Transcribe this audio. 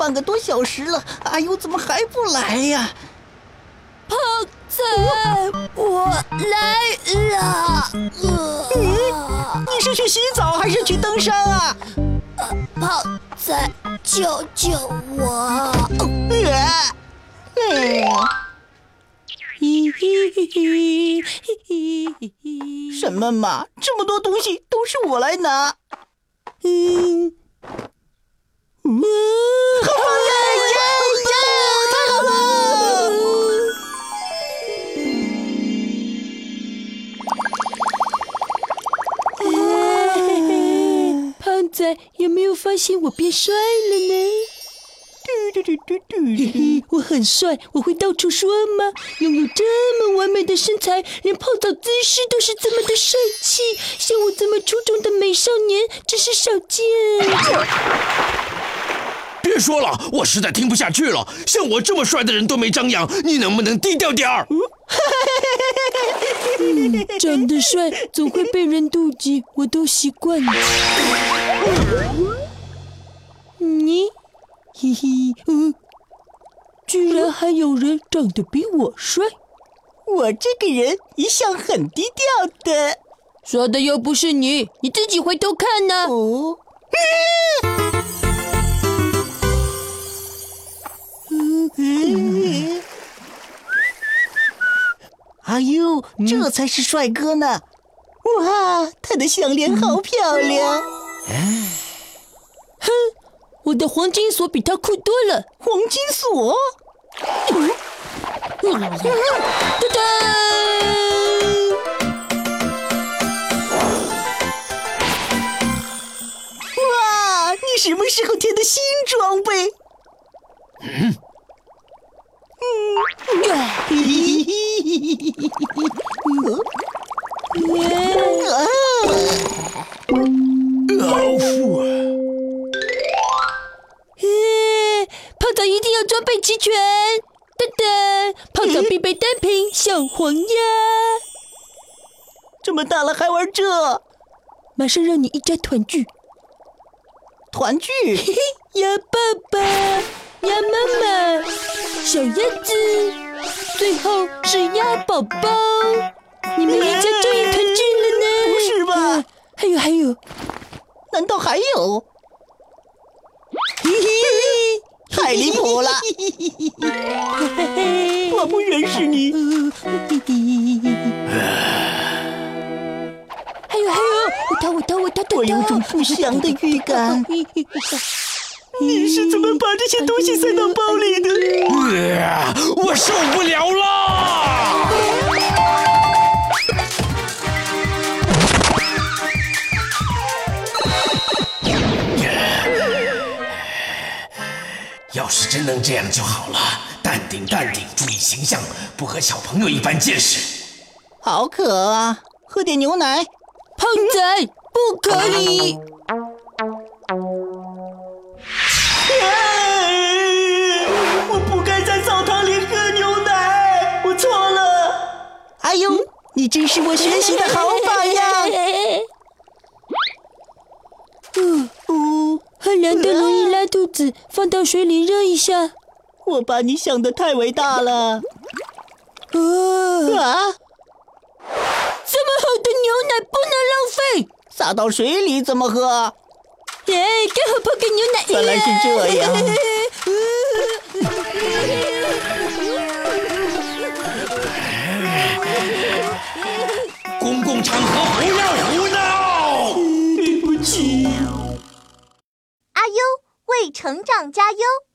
半个多小时了，阿尤怎么还不来呀？胖仔，我来了。呃你是去洗澡还是去登山啊？胖仔，救救我！什么嘛，这么多东西都是我来拿。嗯，嗯，仔有没有发现我变帅了呢？嘟嘟嘟嘟嘿嘿，我很帅，我会到处说吗？拥有这么完美的身材，连泡澡姿势都是这么的帅气，像我这么出众的美少年真是少见。别说了，我实在听不下去了。像我这么帅的人都没张扬，你能不能低调点儿？长得帅总会被人妒忌，我都习惯了。你，嘿嘿，嗯，居然还有人长得比我帅，我这个人一向很低调的。说的又不是你，你自己回头看呢。哦，嗯嗯哎呦，这才是帅哥呢！哇，他的项链好漂亮，哼，我的黄金锁比他酷多了。黄金锁。哒哒！哇，你什么时候添的新装备？哦全。噔噔，泡澡必备单品小黄鸭，这么大了还玩这马上让你一家团聚。团聚？嘿嘿，鸭爸爸，鸭妈妈，小鸭子，最后是鸭宝宝，你们一家终于团聚了呢！不是吧？还有还有，难道还有？嘿嘿，太离谱了！我不认识你。还有还有，我打我打我逃逃逃！我有种不祥的预感。你是怎么把这些东西塞到包里的？呃我受不了了！真能这样就好了，淡定淡定，注意形象，不和小朋友一般见识。好渴啊，喝点牛奶。胖仔，不可以！我不该在澡堂里喝牛奶，我错了。哎呦，你真是我学习的好榜样。嗯，哦，喝凉的容易拉肚子，放到水里热一下。我把你想的太伟大了。哦，啊，这么好的牛奶不能浪费！洒到水里怎么喝？耶，刚好泡个牛奶。原来是这样。公共场合不要胡成长加油。